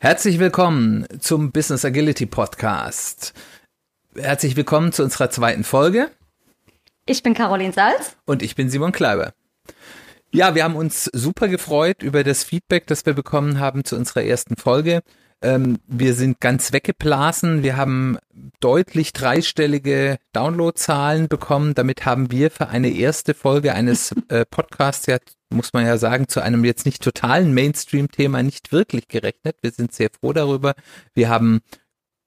Herzlich willkommen zum Business Agility Podcast. Herzlich willkommen zu unserer zweiten Folge. Ich bin Caroline Salz. Und ich bin Simon Kleiber. Ja, wir haben uns super gefreut über das Feedback, das wir bekommen haben zu unserer ersten Folge. Ähm, wir sind ganz weggeblasen. Wir haben deutlich dreistellige Downloadzahlen bekommen. Damit haben wir für eine erste Folge eines äh, Podcasts ja, muss man ja sagen, zu einem jetzt nicht totalen Mainstream-Thema nicht wirklich gerechnet. Wir sind sehr froh darüber. Wir haben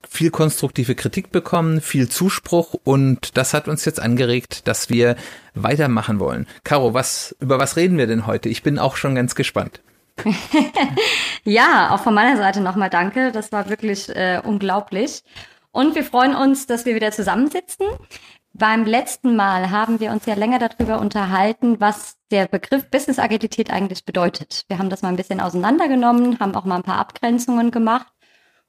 viel konstruktive Kritik bekommen, viel Zuspruch und das hat uns jetzt angeregt, dass wir weitermachen wollen. Caro, was, über was reden wir denn heute? Ich bin auch schon ganz gespannt. ja, auch von meiner Seite nochmal danke. Das war wirklich äh, unglaublich. Und wir freuen uns, dass wir wieder zusammensitzen. Beim letzten Mal haben wir uns ja länger darüber unterhalten, was der Begriff Business Agilität eigentlich bedeutet. Wir haben das mal ein bisschen auseinandergenommen, haben auch mal ein paar Abgrenzungen gemacht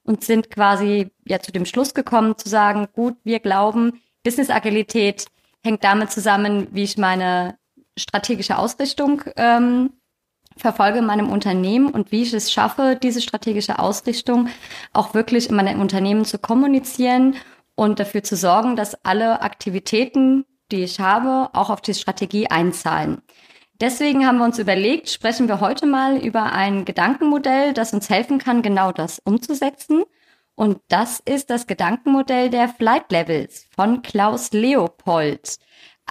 und sind quasi ja zu dem Schluss gekommen zu sagen, gut, wir glauben, Business Agilität hängt damit zusammen, wie ich meine strategische Ausrichtung ähm, verfolge in meinem Unternehmen und wie ich es schaffe, diese strategische Ausrichtung auch wirklich in meinem Unternehmen zu kommunizieren und dafür zu sorgen, dass alle Aktivitäten, die ich habe, auch auf die Strategie einzahlen. Deswegen haben wir uns überlegt, sprechen wir heute mal über ein Gedankenmodell, das uns helfen kann, genau das umzusetzen. Und das ist das Gedankenmodell der Flight Levels von Klaus Leopold.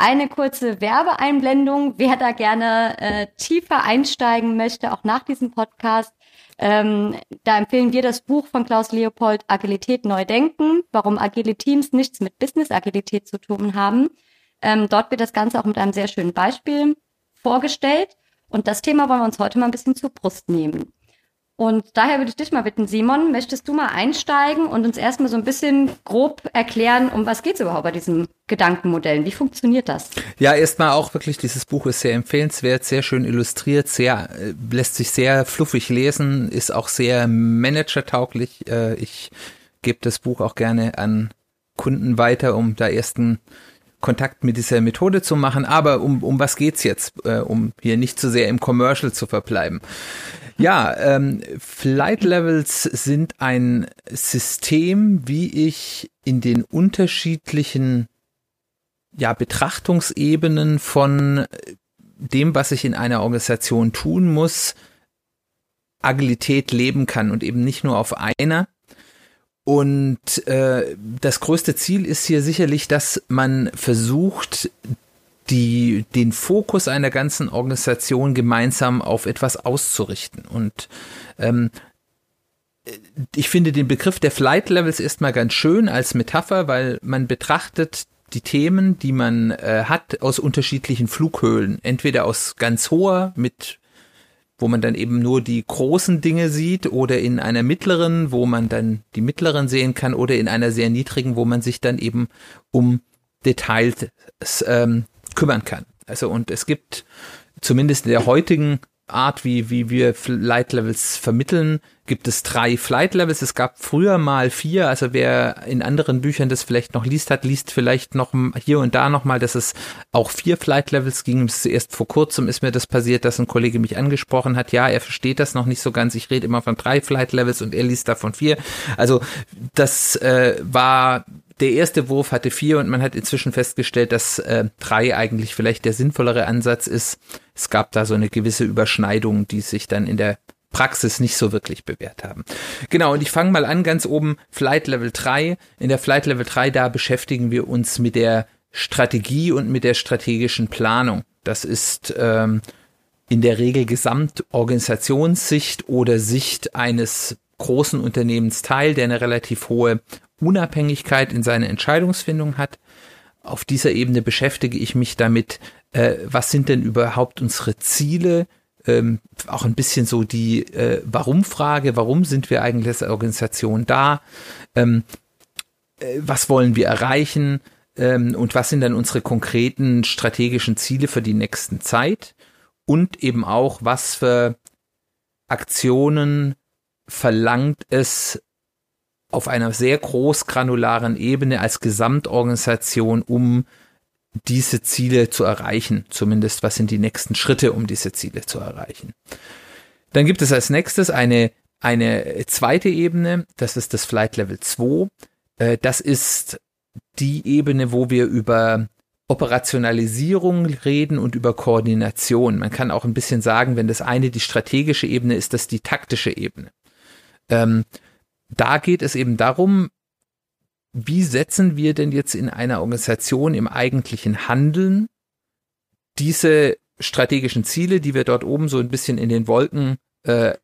Eine kurze Werbeeinblendung. Wer da gerne äh, tiefer einsteigen möchte, auch nach diesem Podcast, ähm, da empfehlen wir das Buch von Klaus Leopold Agilität neu denken, warum agile Teams nichts mit Business Agilität zu tun haben. Ähm, dort wird das Ganze auch mit einem sehr schönen Beispiel vorgestellt. Und das Thema wollen wir uns heute mal ein bisschen zur Brust nehmen. Und daher würde ich dich mal bitten, Simon, möchtest du mal einsteigen und uns erstmal so ein bisschen grob erklären, um was geht es überhaupt bei diesen Gedankenmodellen? Wie funktioniert das? Ja, erstmal auch wirklich, dieses Buch ist sehr empfehlenswert, sehr schön illustriert, sehr, äh, lässt sich sehr fluffig lesen, ist auch sehr managertauglich. Äh, ich gebe das Buch auch gerne an Kunden weiter, um da ersten Kontakt mit dieser Methode zu machen. Aber um, um was geht's jetzt, äh, um hier nicht zu sehr im Commercial zu verbleiben? Ja, ähm, Flight Levels sind ein System, wie ich in den unterschiedlichen ja, Betrachtungsebenen von dem, was ich in einer Organisation tun muss, Agilität leben kann und eben nicht nur auf einer. Und äh, das größte Ziel ist hier sicherlich, dass man versucht, die, den Fokus einer ganzen Organisation gemeinsam auf etwas auszurichten. Und ähm, ich finde den Begriff der Flight Levels erstmal ganz schön als Metapher, weil man betrachtet die Themen, die man äh, hat, aus unterschiedlichen Flughöhlen. Entweder aus ganz hoher mit wo man dann eben nur die großen Dinge sieht oder in einer mittleren, wo man dann die mittleren sehen kann oder in einer sehr niedrigen, wo man sich dann eben um Details ähm, kümmern kann. Also und es gibt zumindest in der heutigen Art, wie, wie wir Flight Levels vermitteln, gibt es drei Flight Levels. Es gab früher mal vier. Also wer in anderen Büchern das vielleicht noch liest hat, liest vielleicht noch hier und da noch mal, dass es auch vier Flight Levels ging. Erst vor kurzem ist mir das passiert, dass ein Kollege mich angesprochen hat. Ja, er versteht das noch nicht so ganz. Ich rede immer von drei Flight Levels und er liest davon vier. Also das äh, war der erste Wurf hatte vier und man hat inzwischen festgestellt, dass äh, drei eigentlich vielleicht der sinnvollere Ansatz ist. Es gab da so eine gewisse Überschneidung, die sich dann in der Praxis nicht so wirklich bewährt haben. Genau, und ich fange mal an, ganz oben Flight Level 3. In der Flight Level 3, da beschäftigen wir uns mit der Strategie und mit der strategischen Planung. Das ist ähm, in der Regel Gesamtorganisationssicht oder Sicht eines großen Unternehmens Teil, der eine relativ hohe Unabhängigkeit in seiner Entscheidungsfindung hat. Auf dieser Ebene beschäftige ich mich damit, äh, was sind denn überhaupt unsere Ziele, ähm, auch ein bisschen so die äh, Warum-Frage, warum sind wir eigentlich als Organisation da, ähm, äh, was wollen wir erreichen? Ähm, und was sind dann unsere konkreten strategischen Ziele für die nächsten Zeit? Und eben auch, was für Aktionen verlangt es auf einer sehr großgranularen Ebene als Gesamtorganisation, um diese Ziele zu erreichen. Zumindest was sind die nächsten Schritte, um diese Ziele zu erreichen. Dann gibt es als nächstes eine eine zweite Ebene, das ist das Flight Level 2. Äh, das ist die Ebene, wo wir über Operationalisierung reden und über Koordination. Man kann auch ein bisschen sagen, wenn das eine die strategische Ebene ist, das die taktische Ebene. Ähm, da geht es eben darum, wie setzen wir denn jetzt in einer Organisation im eigentlichen Handeln diese strategischen Ziele, die wir dort oben so ein bisschen in den Wolken äh,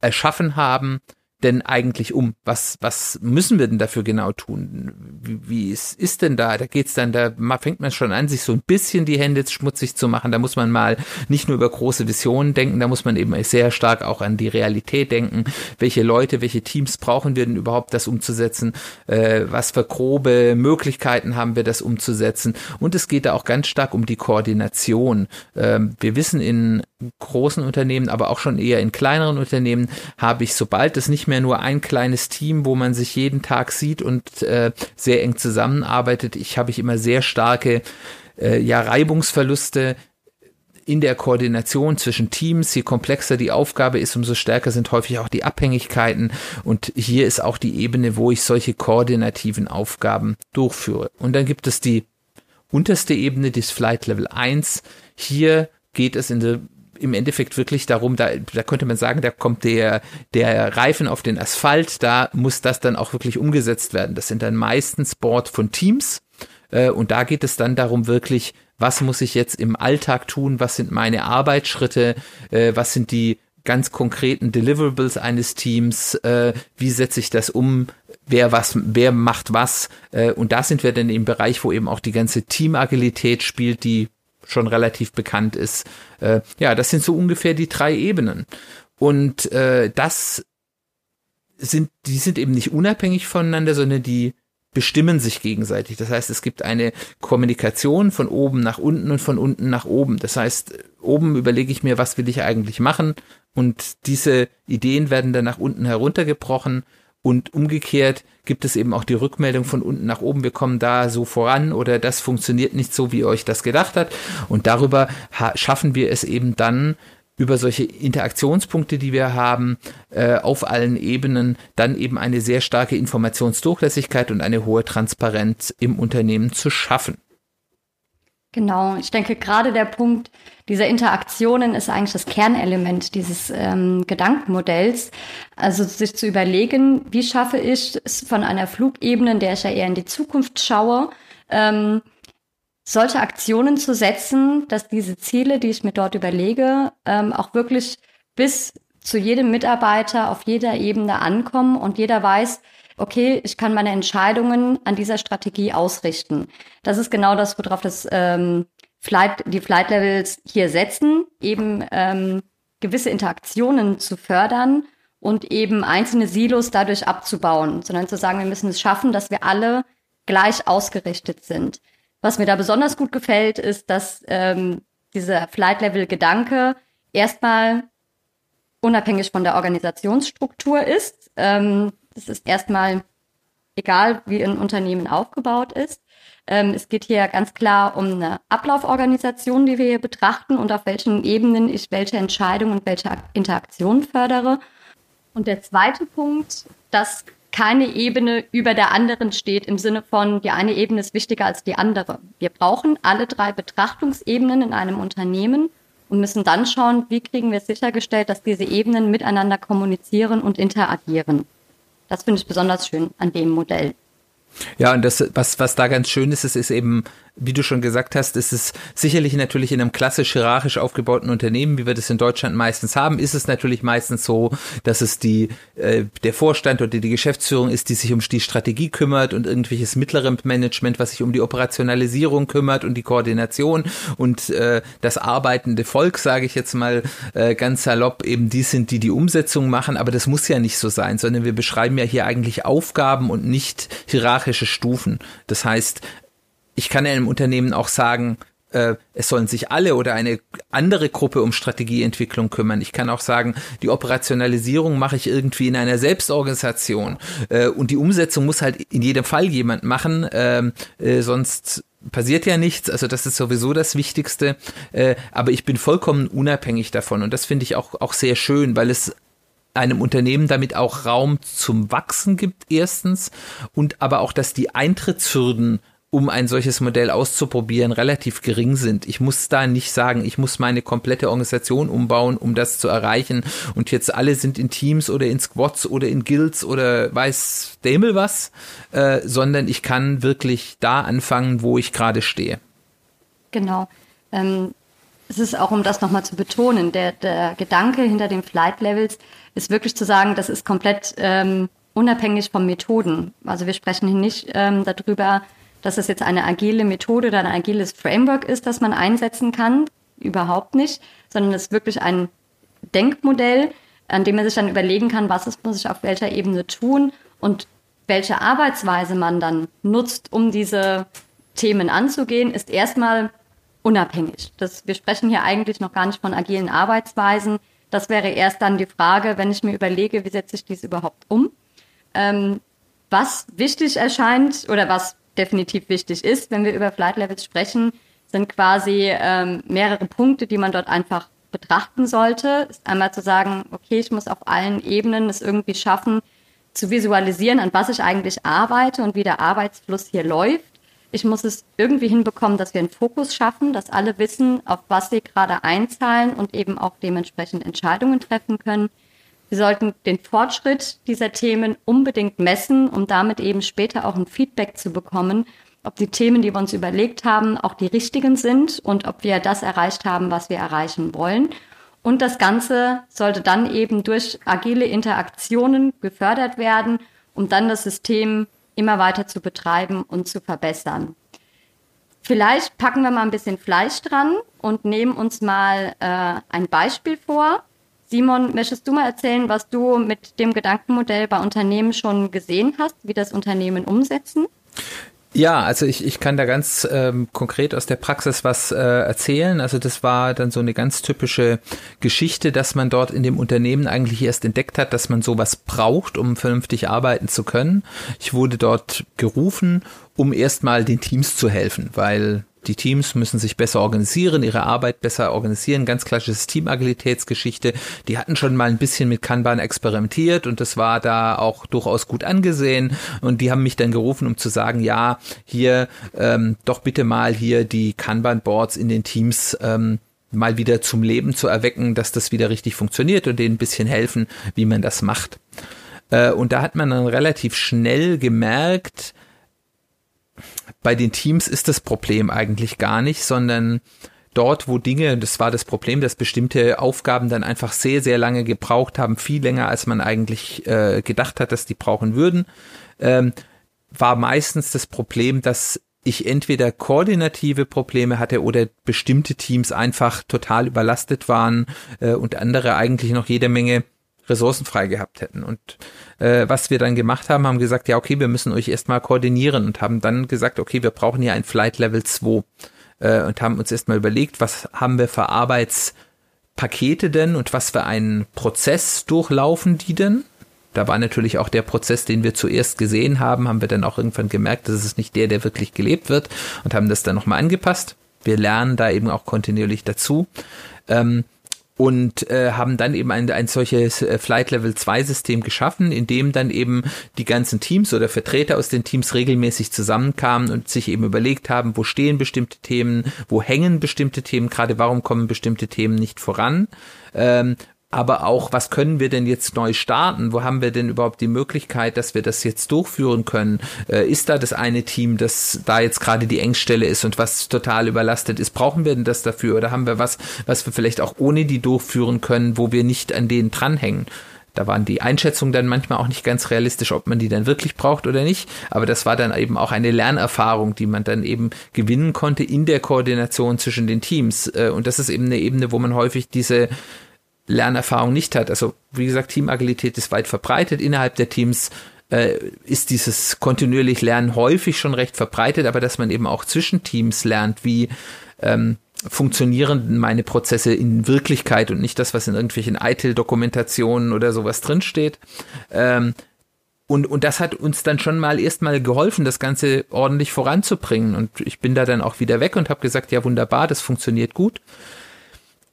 erschaffen haben, denn eigentlich um? Was, was müssen wir denn dafür genau tun? Wie, wie ist, ist denn da? Da geht's dann, da fängt man schon an, sich so ein bisschen die Hände schmutzig zu machen. Da muss man mal nicht nur über große Visionen denken, da muss man eben sehr stark auch an die Realität denken. Welche Leute, welche Teams brauchen wir denn überhaupt, das umzusetzen? Äh, was für grobe Möglichkeiten haben wir, das umzusetzen? Und es geht da auch ganz stark um die Koordination. Ähm, wir wissen in großen Unternehmen, aber auch schon eher in kleineren Unternehmen habe ich, sobald es nicht mehr nur ein kleines Team, wo man sich jeden Tag sieht und äh, sehr eng zusammenarbeitet, ich habe ich immer sehr starke äh, ja, Reibungsverluste in der Koordination zwischen Teams. Je komplexer die Aufgabe ist, umso stärker sind häufig auch die Abhängigkeiten. Und hier ist auch die Ebene, wo ich solche koordinativen Aufgaben durchführe. Und dann gibt es die unterste Ebene, das Flight Level 1. Hier geht es in der im Endeffekt wirklich darum, da, da könnte man sagen, da kommt der, der Reifen auf den Asphalt, da muss das dann auch wirklich umgesetzt werden. Das sind dann meistens Board von Teams. Äh, und da geht es dann darum, wirklich, was muss ich jetzt im Alltag tun? Was sind meine Arbeitsschritte? Äh, was sind die ganz konkreten Deliverables eines Teams? Äh, wie setze ich das um? Wer was, wer macht was? und da sind wir dann im Bereich, wo eben auch die ganze Teamagilität spielt, die schon relativ bekannt ist. Äh, ja, das sind so ungefähr die drei Ebenen. Und äh, das sind, die sind eben nicht unabhängig voneinander, sondern die bestimmen sich gegenseitig. Das heißt, es gibt eine Kommunikation von oben nach unten und von unten nach oben. Das heißt, oben überlege ich mir, was will ich eigentlich machen? Und diese Ideen werden dann nach unten heruntergebrochen und umgekehrt gibt es eben auch die Rückmeldung von unten nach oben, wir kommen da so voran oder das funktioniert nicht so, wie ihr euch das gedacht hat. Und darüber schaffen wir es eben dann, über solche Interaktionspunkte, die wir haben, äh, auf allen Ebenen, dann eben eine sehr starke Informationsdurchlässigkeit und eine hohe Transparenz im Unternehmen zu schaffen. Genau, ich denke gerade der Punkt dieser Interaktionen ist eigentlich das Kernelement dieses ähm, Gedankenmodells. Also sich zu überlegen, wie schaffe ich es von einer Flugebene, in der ich ja eher in die Zukunft schaue, ähm, solche Aktionen zu setzen, dass diese Ziele, die ich mir dort überlege, ähm, auch wirklich bis zu jedem Mitarbeiter auf jeder Ebene ankommen und jeder weiß, okay, ich kann meine Entscheidungen an dieser Strategie ausrichten. Das ist genau das, worauf das ähm, Flight, die Flight Levels hier setzen, eben ähm, gewisse Interaktionen zu fördern und eben einzelne Silos dadurch abzubauen, sondern zu sagen, wir müssen es schaffen, dass wir alle gleich ausgerichtet sind. Was mir da besonders gut gefällt, ist, dass ähm, dieser Flight Level Gedanke erstmal unabhängig von der Organisationsstruktur ist. Ähm, das ist erstmal egal, wie ein Unternehmen aufgebaut ist. Ähm, es geht hier ganz klar um eine Ablauforganisation, die wir hier betrachten und auf welchen Ebenen ich welche Entscheidungen und welche Interaktion fördere. Und der zweite Punkt, dass keine Ebene über der anderen steht im Sinne von, die eine Ebene ist wichtiger als die andere. Wir brauchen alle drei Betrachtungsebenen in einem Unternehmen und müssen dann schauen, wie kriegen wir sichergestellt, dass diese Ebenen miteinander kommunizieren und interagieren. Das finde ich besonders schön an dem Modell. Ja, und das, was, was da ganz schön ist, ist, ist eben, wie du schon gesagt hast, ist es sicherlich natürlich in einem klassisch hierarchisch aufgebauten Unternehmen, wie wir das in Deutschland meistens haben, ist es natürlich meistens so, dass es die, äh, der Vorstand oder die Geschäftsführung ist, die sich um die Strategie kümmert und irgendwelches mittlere Management, was sich um die Operationalisierung kümmert und die Koordination und äh, das arbeitende Volk, sage ich jetzt mal äh, ganz salopp, eben die sind, die die Umsetzung machen, aber das muss ja nicht so sein, sondern wir beschreiben ja hier eigentlich Aufgaben und nicht hierarchische Stufen. Das heißt, ich kann einem Unternehmen auch sagen, äh, es sollen sich alle oder eine andere Gruppe um Strategieentwicklung kümmern. Ich kann auch sagen, die Operationalisierung mache ich irgendwie in einer Selbstorganisation. Äh, und die Umsetzung muss halt in jedem Fall jemand machen, ähm, äh, sonst passiert ja nichts, also das ist sowieso das Wichtigste, äh, aber ich bin vollkommen unabhängig davon. Und das finde ich auch, auch sehr schön, weil es einem Unternehmen damit auch Raum zum Wachsen gibt, erstens, und aber auch, dass die Eintrittshürden um ein solches Modell auszuprobieren, relativ gering sind. Ich muss da nicht sagen, ich muss meine komplette Organisation umbauen, um das zu erreichen. Und jetzt alle sind in Teams oder in Squads oder in Guilds oder weiß der Himmel was, äh, sondern ich kann wirklich da anfangen, wo ich gerade stehe. Genau. Ähm, es ist auch, um das nochmal zu betonen, der, der Gedanke hinter den Flight Levels ist wirklich zu sagen, das ist komplett ähm, unabhängig von Methoden. Also wir sprechen hier nicht ähm, darüber, dass es jetzt eine agile Methode oder ein agiles Framework ist, das man einsetzen kann. Überhaupt nicht, sondern es ist wirklich ein Denkmodell, an dem man sich dann überlegen kann, was ist, muss ich auf welcher Ebene tun und welche Arbeitsweise man dann nutzt, um diese Themen anzugehen, ist erstmal unabhängig. Das, wir sprechen hier eigentlich noch gar nicht von agilen Arbeitsweisen. Das wäre erst dann die Frage, wenn ich mir überlege, wie setze ich dies überhaupt um. Ähm, was wichtig erscheint oder was definitiv wichtig ist, wenn wir über Flight Levels sprechen, sind quasi ähm, mehrere Punkte, die man dort einfach betrachten sollte. Ist einmal zu sagen, okay, ich muss auf allen Ebenen es irgendwie schaffen, zu visualisieren, an was ich eigentlich arbeite und wie der Arbeitsfluss hier läuft. Ich muss es irgendwie hinbekommen, dass wir einen Fokus schaffen, dass alle wissen, auf was sie gerade einzahlen und eben auch dementsprechend Entscheidungen treffen können. Wir sollten den Fortschritt dieser Themen unbedingt messen, um damit eben später auch ein Feedback zu bekommen, ob die Themen, die wir uns überlegt haben, auch die richtigen sind und ob wir das erreicht haben, was wir erreichen wollen. Und das Ganze sollte dann eben durch agile Interaktionen gefördert werden, um dann das System immer weiter zu betreiben und zu verbessern. Vielleicht packen wir mal ein bisschen Fleisch dran und nehmen uns mal äh, ein Beispiel vor. Simon, möchtest du mal erzählen, was du mit dem Gedankenmodell bei Unternehmen schon gesehen hast, wie das Unternehmen umsetzen? Ja, also ich, ich kann da ganz ähm, konkret aus der Praxis was äh, erzählen. Also das war dann so eine ganz typische Geschichte, dass man dort in dem Unternehmen eigentlich erst entdeckt hat, dass man sowas braucht, um vernünftig arbeiten zu können. Ich wurde dort gerufen, um erstmal den Teams zu helfen, weil die Teams müssen sich besser organisieren, ihre Arbeit besser organisieren. Ganz klassisches Teamagilitätsgeschichte. Die hatten schon mal ein bisschen mit Kanban experimentiert und das war da auch durchaus gut angesehen. Und die haben mich dann gerufen, um zu sagen, ja, hier ähm, doch bitte mal hier die Kanban-Boards in den Teams ähm, mal wieder zum Leben zu erwecken, dass das wieder richtig funktioniert und denen ein bisschen helfen, wie man das macht. Äh, und da hat man dann relativ schnell gemerkt, bei den Teams ist das Problem eigentlich gar nicht, sondern dort, wo Dinge, das war das Problem, dass bestimmte Aufgaben dann einfach sehr, sehr lange gebraucht haben, viel länger, als man eigentlich äh, gedacht hat, dass die brauchen würden, ähm, war meistens das Problem, dass ich entweder koordinative Probleme hatte oder bestimmte Teams einfach total überlastet waren äh, und andere eigentlich noch jede Menge Ressourcen frei gehabt hätten. Und äh, was wir dann gemacht haben, haben gesagt, ja, okay, wir müssen euch erstmal koordinieren und haben dann gesagt, okay, wir brauchen hier ein Flight Level 2 äh, und haben uns erstmal überlegt, was haben wir für Arbeitspakete denn und was für einen Prozess durchlaufen die denn? Da war natürlich auch der Prozess, den wir zuerst gesehen haben, haben wir dann auch irgendwann gemerkt, das ist nicht der, der wirklich gelebt wird und haben das dann nochmal angepasst. Wir lernen da eben auch kontinuierlich dazu. Ähm, und äh, haben dann eben ein, ein solches äh, Flight Level 2 System geschaffen, in dem dann eben die ganzen Teams oder Vertreter aus den Teams regelmäßig zusammenkamen und sich eben überlegt haben, wo stehen bestimmte Themen, wo hängen bestimmte Themen, gerade warum kommen bestimmte Themen nicht voran, ähm, aber auch, was können wir denn jetzt neu starten? Wo haben wir denn überhaupt die Möglichkeit, dass wir das jetzt durchführen können? Äh, ist da das eine Team, das da jetzt gerade die Engstelle ist und was total überlastet ist? Brauchen wir denn das dafür? Oder haben wir was, was wir vielleicht auch ohne die durchführen können, wo wir nicht an denen dranhängen? Da waren die Einschätzungen dann manchmal auch nicht ganz realistisch, ob man die dann wirklich braucht oder nicht. Aber das war dann eben auch eine Lernerfahrung, die man dann eben gewinnen konnte in der Koordination zwischen den Teams. Äh, und das ist eben eine Ebene, wo man häufig diese Lernerfahrung nicht hat. Also wie gesagt, Teamagilität ist weit verbreitet. Innerhalb der Teams äh, ist dieses kontinuierlich Lernen häufig schon recht verbreitet, aber dass man eben auch zwischen Teams lernt, wie ähm, funktionieren meine Prozesse in Wirklichkeit und nicht das, was in irgendwelchen ITIL-Dokumentationen oder sowas drinsteht. Ähm, und, und das hat uns dann schon mal erstmal geholfen, das Ganze ordentlich voranzubringen. Und ich bin da dann auch wieder weg und habe gesagt, ja wunderbar, das funktioniert gut.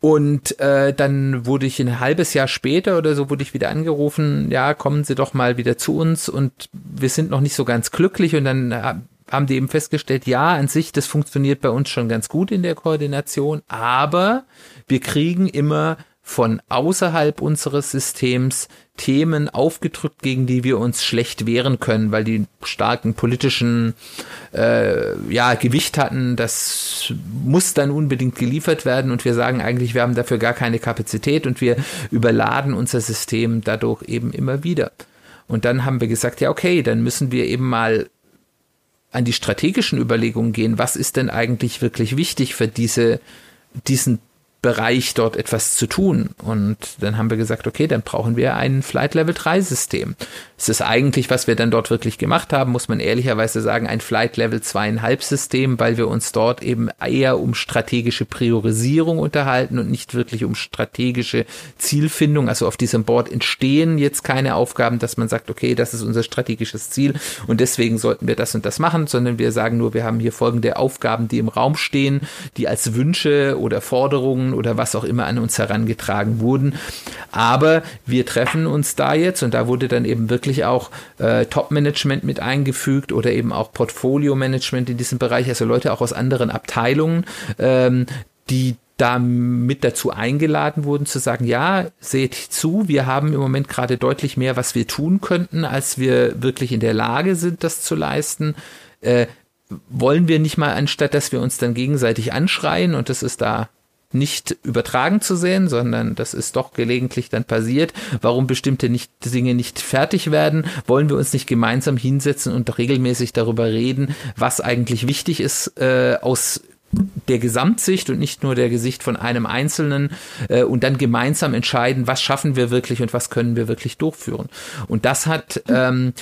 Und äh, dann wurde ich ein halbes Jahr später oder so wurde ich wieder angerufen, ja, kommen Sie doch mal wieder zu uns und wir sind noch nicht so ganz glücklich. Und dann haben die eben festgestellt, ja, an sich, das funktioniert bei uns schon ganz gut in der Koordination, aber wir kriegen immer von außerhalb unseres Systems Themen aufgedrückt, gegen die wir uns schlecht wehren können, weil die starken politischen äh, ja, Gewicht hatten. Das muss dann unbedingt geliefert werden und wir sagen eigentlich, wir haben dafür gar keine Kapazität und wir überladen unser System dadurch eben immer wieder. Und dann haben wir gesagt, ja, okay, dann müssen wir eben mal an die strategischen Überlegungen gehen. Was ist denn eigentlich wirklich wichtig für diese, diesen Bereich dort etwas zu tun. Und dann haben wir gesagt, okay, dann brauchen wir ein Flight Level 3 System. Es ist eigentlich, was wir dann dort wirklich gemacht haben, muss man ehrlicherweise sagen, ein Flight Level 2,5 System, weil wir uns dort eben eher um strategische Priorisierung unterhalten und nicht wirklich um strategische Zielfindung. Also auf diesem Board entstehen jetzt keine Aufgaben, dass man sagt, okay, das ist unser strategisches Ziel und deswegen sollten wir das und das machen, sondern wir sagen nur, wir haben hier folgende Aufgaben, die im Raum stehen, die als Wünsche oder Forderungen oder was auch immer an uns herangetragen wurden. Aber wir treffen uns da jetzt und da wurde dann eben wirklich auch äh, Top-Management mit eingefügt oder eben auch Portfolio-Management in diesem Bereich, also Leute auch aus anderen Abteilungen, ähm, die da mit dazu eingeladen wurden zu sagen, ja, seht zu, wir haben im Moment gerade deutlich mehr, was wir tun könnten, als wir wirklich in der Lage sind, das zu leisten. Äh, wollen wir nicht mal, anstatt dass wir uns dann gegenseitig anschreien, und das ist da nicht übertragen zu sehen, sondern das ist doch gelegentlich dann passiert. Warum bestimmte nicht, Dinge nicht fertig werden? Wollen wir uns nicht gemeinsam hinsetzen und regelmäßig darüber reden, was eigentlich wichtig ist äh, aus der Gesamtsicht und nicht nur der Gesicht von einem Einzelnen äh, und dann gemeinsam entscheiden, was schaffen wir wirklich und was können wir wirklich durchführen. Und das hat ähm,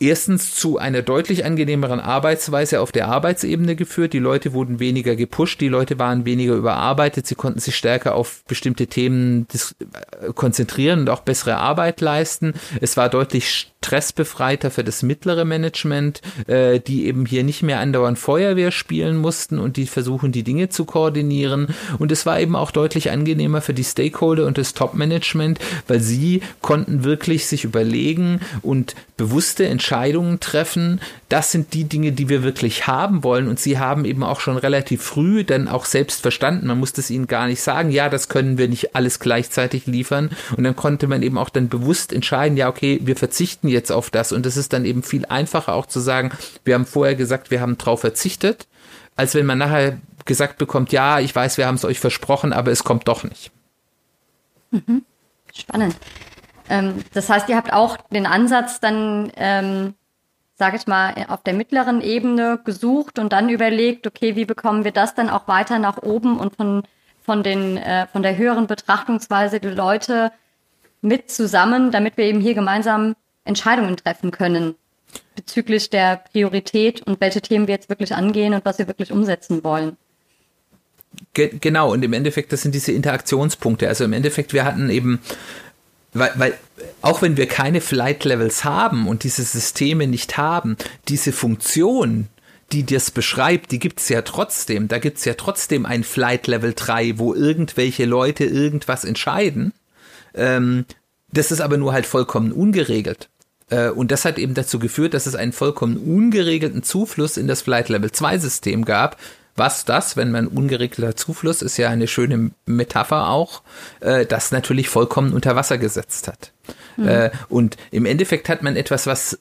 erstens zu einer deutlich angenehmeren Arbeitsweise auf der Arbeitsebene geführt. Die Leute wurden weniger gepusht, die Leute waren weniger überarbeitet, sie konnten sich stärker auf bestimmte Themen äh, konzentrieren und auch bessere Arbeit leisten. Es war deutlich stressbefreiter für das mittlere Management, äh, die eben hier nicht mehr andauernd Feuerwehr spielen mussten und die versuchen, die Dinge zu koordinieren. Und es war eben auch deutlich angenehmer für die Stakeholder und das Top-Management, weil sie konnten wirklich sich überlegen und bewusste Entscheidungen treffen. Das sind die Dinge, die wir wirklich haben wollen. Und sie haben eben auch schon relativ früh dann auch selbst verstanden. Man musste es ihnen gar nicht sagen, ja, das können wir nicht alles gleichzeitig liefern. Und dann konnte man eben auch dann bewusst entscheiden, ja, okay, wir verzichten jetzt auf das. Und es ist dann eben viel einfacher auch zu sagen, wir haben vorher gesagt, wir haben drauf verzichtet, als wenn man nachher gesagt bekommt, ja, ich weiß, wir haben es euch versprochen, aber es kommt doch nicht. Mhm. Spannend. Ähm, das heißt, ihr habt auch den Ansatz dann, ähm, sage ich mal, auf der mittleren Ebene gesucht und dann überlegt, okay, wie bekommen wir das dann auch weiter nach oben und von, von, den, äh, von der höheren Betrachtungsweise die Leute mit zusammen, damit wir eben hier gemeinsam Entscheidungen treffen können bezüglich der Priorität und welche Themen wir jetzt wirklich angehen und was wir wirklich umsetzen wollen. Ge genau, und im Endeffekt, das sind diese Interaktionspunkte. Also im Endeffekt, wir hatten eben, weil, weil auch wenn wir keine Flight Levels haben und diese Systeme nicht haben, diese Funktion, die das beschreibt, die gibt's ja trotzdem. Da gibt's ja trotzdem ein Flight Level 3, wo irgendwelche Leute irgendwas entscheiden. Ähm, das ist aber nur halt vollkommen ungeregelt. Äh, und das hat eben dazu geführt, dass es einen vollkommen ungeregelten Zufluss in das Flight Level 2 System gab. Was das, wenn man ungeregelter Zufluss ist ja eine schöne Metapher auch, äh, das natürlich vollkommen unter Wasser gesetzt hat. Mhm. Und im Endeffekt hat man etwas, was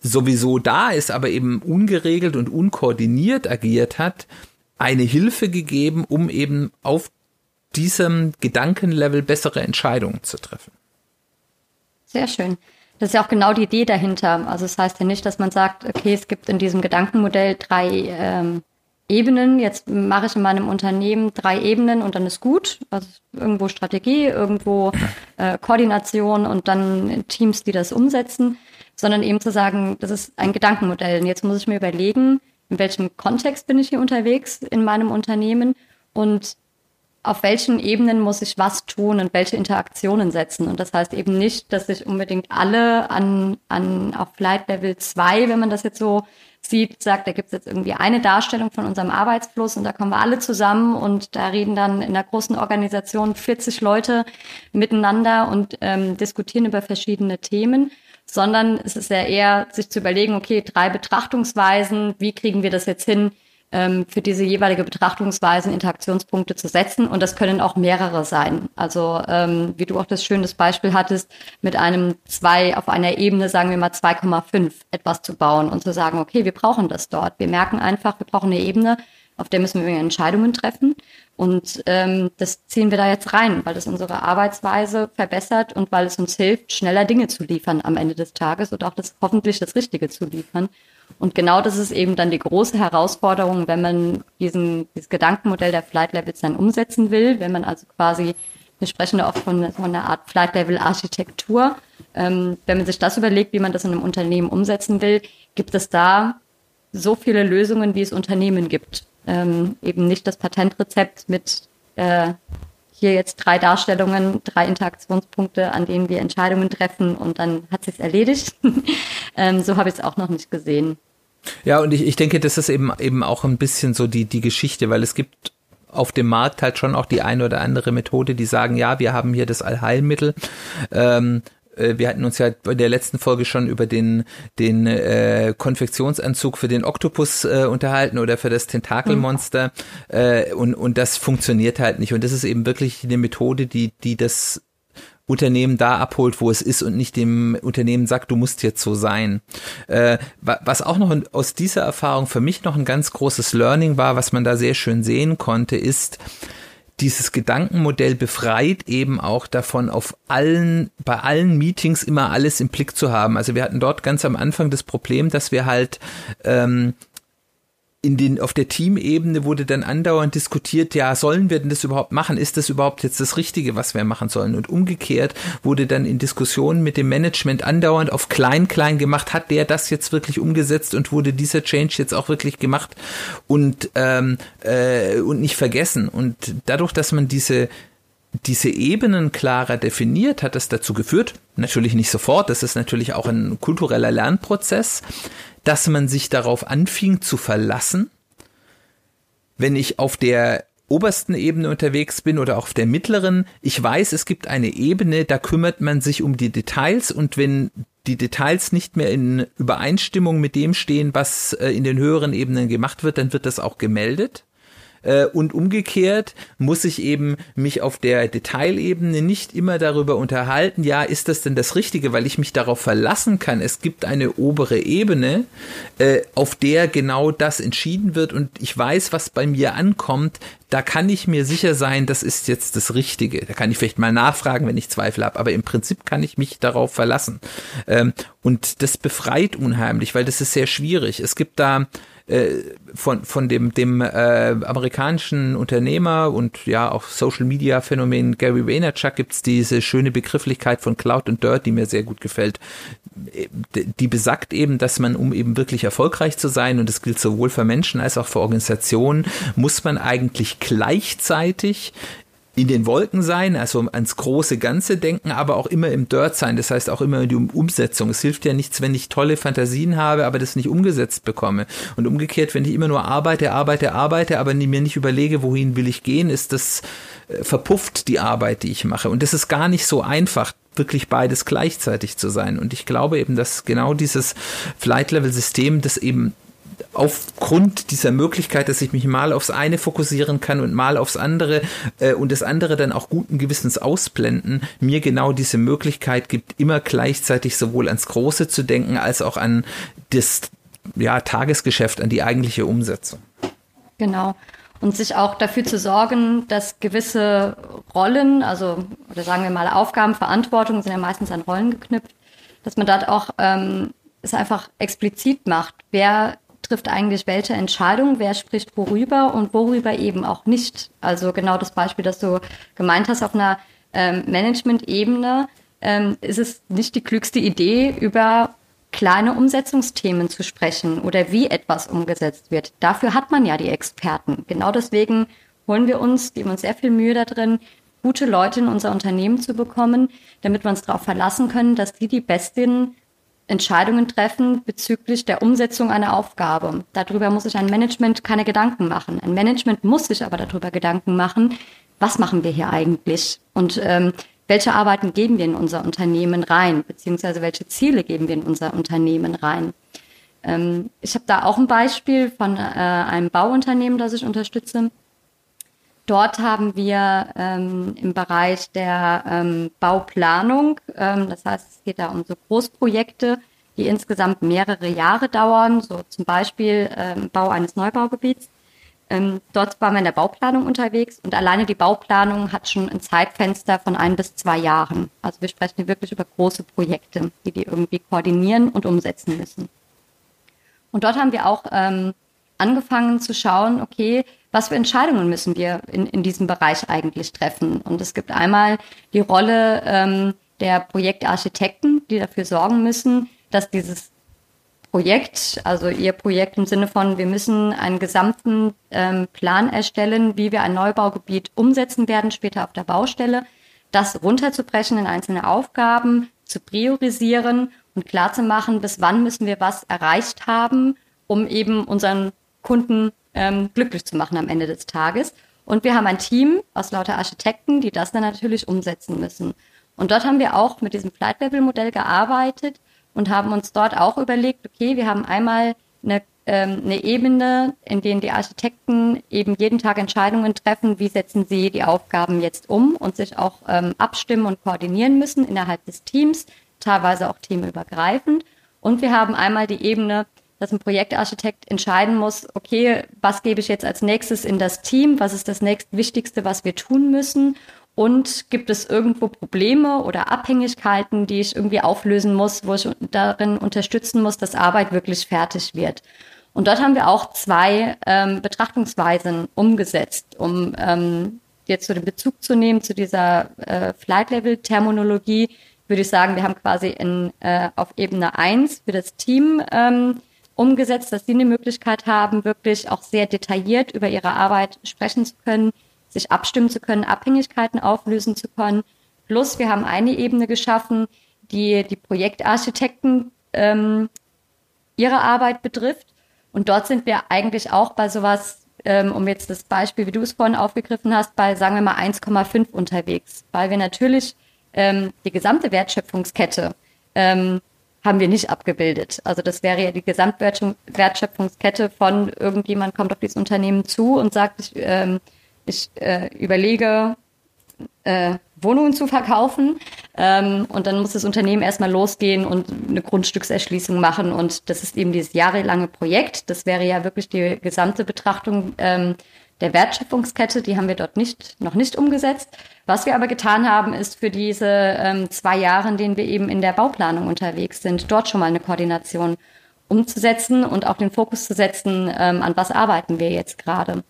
sowieso da ist, aber eben ungeregelt und unkoordiniert agiert hat, eine Hilfe gegeben, um eben auf diesem Gedankenlevel bessere Entscheidungen zu treffen. Sehr schön. Das ist ja auch genau die Idee dahinter. Also es das heißt ja nicht, dass man sagt, okay, es gibt in diesem Gedankenmodell drei ähm, Ebenen. Jetzt mache ich in meinem Unternehmen drei Ebenen und dann ist gut. Also irgendwo Strategie, irgendwo äh, Koordination und dann Teams, die das umsetzen. Sondern eben zu sagen, das ist ein Gedankenmodell. Und jetzt muss ich mir überlegen, in welchem Kontext bin ich hier unterwegs in meinem Unternehmen und auf welchen Ebenen muss ich was tun und welche Interaktionen setzen. Und das heißt eben nicht, dass sich unbedingt alle an, an auf Flight Level 2, wenn man das jetzt so sieht, sagt, da gibt es jetzt irgendwie eine Darstellung von unserem Arbeitsfluss und da kommen wir alle zusammen und da reden dann in einer großen Organisation 40 Leute miteinander und ähm, diskutieren über verschiedene Themen, sondern es ist ja eher, sich zu überlegen, okay, drei Betrachtungsweisen, wie kriegen wir das jetzt hin, ähm, für diese jeweilige Betrachtungsweise Interaktionspunkte zu setzen. Und das können auch mehrere sein. Also ähm, wie du auch das schöne Beispiel hattest, mit einem zwei auf einer Ebene, sagen wir mal 2,5 etwas zu bauen und zu sagen, okay, wir brauchen das dort. Wir merken einfach, wir brauchen eine Ebene, auf der müssen wir Entscheidungen treffen. Und ähm, das ziehen wir da jetzt rein, weil es unsere Arbeitsweise verbessert und weil es uns hilft, schneller Dinge zu liefern am Ende des Tages und auch das hoffentlich das Richtige zu liefern. Und genau das ist eben dann die große Herausforderung, wenn man diesen, dieses Gedankenmodell der Flight Levels dann umsetzen will, wenn man also quasi, wir sprechen da oft von, von einer Art Flight Level Architektur, ähm, wenn man sich das überlegt, wie man das in einem Unternehmen umsetzen will, gibt es da so viele Lösungen, wie es Unternehmen gibt. Ähm, eben nicht das Patentrezept mit äh, hier jetzt drei Darstellungen, drei Interaktionspunkte, an denen wir Entscheidungen treffen und dann hat sich's erledigt. ähm, so habe ich es auch noch nicht gesehen. Ja, und ich, ich denke, das ist eben eben auch ein bisschen so die, die Geschichte, weil es gibt auf dem Markt halt schon auch die eine oder andere Methode, die sagen, ja, wir haben hier das Allheilmittel. Ähm, äh, wir hatten uns ja bei der letzten Folge schon über den, den äh, Konfektionsanzug für den Oktopus äh, unterhalten oder für das Tentakelmonster mhm. äh, und, und das funktioniert halt nicht. Und das ist eben wirklich eine Methode, die, die das Unternehmen da abholt, wo es ist und nicht dem Unternehmen sagt, du musst jetzt so sein. Äh, was auch noch aus dieser Erfahrung für mich noch ein ganz großes Learning war, was man da sehr schön sehen konnte, ist, dieses Gedankenmodell befreit eben auch davon, auf allen, bei allen Meetings immer alles im Blick zu haben. Also wir hatten dort ganz am Anfang das Problem, dass wir halt ähm, in den, auf der Teamebene wurde dann andauernd diskutiert, ja, sollen wir denn das überhaupt machen? Ist das überhaupt jetzt das Richtige, was wir machen sollen? Und umgekehrt wurde dann in Diskussionen mit dem Management andauernd auf klein, klein gemacht. Hat der das jetzt wirklich umgesetzt und wurde dieser Change jetzt auch wirklich gemacht und, ähm, äh, und nicht vergessen? Und dadurch, dass man diese, diese Ebenen klarer definiert, hat das dazu geführt, natürlich nicht sofort, das ist natürlich auch ein kultureller Lernprozess, dass man sich darauf anfing zu verlassen, wenn ich auf der obersten Ebene unterwegs bin oder auch auf der mittleren, ich weiß, es gibt eine Ebene, da kümmert man sich um die Details und wenn die Details nicht mehr in Übereinstimmung mit dem stehen, was äh, in den höheren Ebenen gemacht wird, dann wird das auch gemeldet. Äh, und umgekehrt muss ich eben mich auf der Detailebene nicht immer darüber unterhalten, ja, ist das denn das Richtige, weil ich mich darauf verlassen kann. Es gibt eine obere Ebene, äh, auf der genau das entschieden wird und ich weiß, was bei mir ankommt. Da kann ich mir sicher sein, das ist jetzt das Richtige. Da kann ich vielleicht mal nachfragen, wenn ich Zweifel habe, aber im Prinzip kann ich mich darauf verlassen. Ähm, und das befreit unheimlich, weil das ist sehr schwierig. Es gibt da von, von dem, dem äh, amerikanischen Unternehmer und ja auch Social Media Phänomen Gary Vaynerchuk gibt's diese schöne Begrifflichkeit von Cloud und Dirt, die mir sehr gut gefällt. Die besagt eben, dass man, um eben wirklich erfolgreich zu sein, und das gilt sowohl für Menschen als auch für Organisationen, muss man eigentlich gleichzeitig in den Wolken sein, also ans große Ganze denken, aber auch immer im Dirt sein, das heißt auch immer die Umsetzung. Es hilft ja nichts, wenn ich tolle Fantasien habe, aber das nicht umgesetzt bekomme. Und umgekehrt, wenn ich immer nur arbeite, arbeite, arbeite, aber mir nicht überlege, wohin will ich gehen, ist das äh, verpufft die Arbeit, die ich mache. Und das ist gar nicht so einfach wirklich beides gleichzeitig zu sein. Und ich glaube eben, dass genau dieses Flight-Level-System das eben aufgrund dieser Möglichkeit, dass ich mich mal aufs eine fokussieren kann und mal aufs andere äh, und das andere dann auch guten Gewissens ausblenden, mir genau diese Möglichkeit gibt, immer gleichzeitig sowohl ans Große zu denken, als auch an das ja, Tagesgeschäft, an die eigentliche Umsetzung. Genau. Und sich auch dafür zu sorgen, dass gewisse Rollen, also oder sagen wir mal Aufgaben, Verantwortungen sind ja meistens an Rollen geknüpft, dass man dort auch ähm, es einfach explizit macht, wer trifft eigentlich welche Entscheidung, wer spricht worüber und worüber eben auch nicht. Also genau das Beispiel, das du gemeint hast auf einer ähm, Management-Ebene, ähm, ist es nicht die klügste Idee, über kleine Umsetzungsthemen zu sprechen oder wie etwas umgesetzt wird. Dafür hat man ja die Experten. Genau deswegen holen wir uns, geben uns sehr viel Mühe da drin, gute Leute in unser Unternehmen zu bekommen, damit wir uns darauf verlassen können, dass die die besten Entscheidungen treffen bezüglich der Umsetzung einer Aufgabe. Darüber muss sich ein Management keine Gedanken machen. Ein Management muss sich aber darüber Gedanken machen, was machen wir hier eigentlich und ähm, welche Arbeiten geben wir in unser Unternehmen rein, beziehungsweise welche Ziele geben wir in unser Unternehmen rein. Ähm, ich habe da auch ein Beispiel von äh, einem Bauunternehmen, das ich unterstütze. Dort haben wir ähm, im Bereich der ähm, Bauplanung, ähm, das heißt, es geht da um so Großprojekte, die insgesamt mehrere Jahre dauern, so zum Beispiel ähm, Bau eines Neubaugebiets. Ähm, dort waren wir in der Bauplanung unterwegs und alleine die Bauplanung hat schon ein Zeitfenster von ein bis zwei Jahren. Also wir sprechen hier wirklich über große Projekte, die die irgendwie koordinieren und umsetzen müssen. Und dort haben wir auch ähm, angefangen zu schauen, okay, was für Entscheidungen müssen wir in, in diesem Bereich eigentlich treffen? Und es gibt einmal die Rolle ähm, der Projektarchitekten, die dafür sorgen müssen, dass dieses Projekt, also ihr Projekt im Sinne von, wir müssen einen gesamten ähm, Plan erstellen, wie wir ein Neubaugebiet umsetzen werden, später auf der Baustelle, das runterzubrechen in einzelne Aufgaben, zu priorisieren und klarzumachen, bis wann müssen wir was erreicht haben, um eben unseren Kunden ähm, glücklich zu machen am Ende des Tages. Und wir haben ein Team aus lauter Architekten, die das dann natürlich umsetzen müssen. Und dort haben wir auch mit diesem Flight Level Modell gearbeitet und haben uns dort auch überlegt, okay, wir haben einmal eine, ähm, eine Ebene, in denen die Architekten eben jeden Tag Entscheidungen treffen, wie setzen sie die Aufgaben jetzt um und sich auch ähm, abstimmen und koordinieren müssen innerhalb des Teams, teilweise auch teamübergreifend. Und wir haben einmal die Ebene, dass ein Projektarchitekt entscheiden muss, okay, was gebe ich jetzt als nächstes in das Team, was ist das nächstwichtigste, was wir tun müssen? Und gibt es irgendwo Probleme oder Abhängigkeiten, die ich irgendwie auflösen muss, wo ich darin unterstützen muss, dass Arbeit wirklich fertig wird. Und dort haben wir auch zwei ähm, Betrachtungsweisen umgesetzt, um ähm, jetzt so den Bezug zu nehmen zu dieser äh, Flight-Level-Terminologie, würde ich sagen, wir haben quasi in, äh, auf Ebene eins für das Team ähm, umgesetzt, dass sie eine Möglichkeit haben, wirklich auch sehr detailliert über ihre Arbeit sprechen zu können, sich abstimmen zu können, Abhängigkeiten auflösen zu können. Plus wir haben eine Ebene geschaffen, die die Projektarchitekten ähm, ihre Arbeit betrifft. Und dort sind wir eigentlich auch bei sowas, ähm, um jetzt das Beispiel, wie du es vorhin aufgegriffen hast, bei sagen wir mal 1,5 unterwegs, weil wir natürlich ähm, die gesamte Wertschöpfungskette ähm, haben wir nicht abgebildet. Also das wäre ja die Gesamtwertschöpfungskette von irgendjemand kommt auf dieses Unternehmen zu und sagt, ich, ähm, ich äh, überlege, äh, Wohnungen zu verkaufen. Ähm, und dann muss das Unternehmen erstmal losgehen und eine Grundstückserschließung machen. Und das ist eben dieses jahrelange Projekt. Das wäre ja wirklich die gesamte Betrachtung ähm, der Wertschöpfungskette, die haben wir dort nicht, noch nicht umgesetzt. Was wir aber getan haben, ist für diese ähm, zwei Jahre, in denen wir eben in der Bauplanung unterwegs sind, dort schon mal eine Koordination umzusetzen und auch den Fokus zu setzen, ähm, an was arbeiten wir jetzt gerade.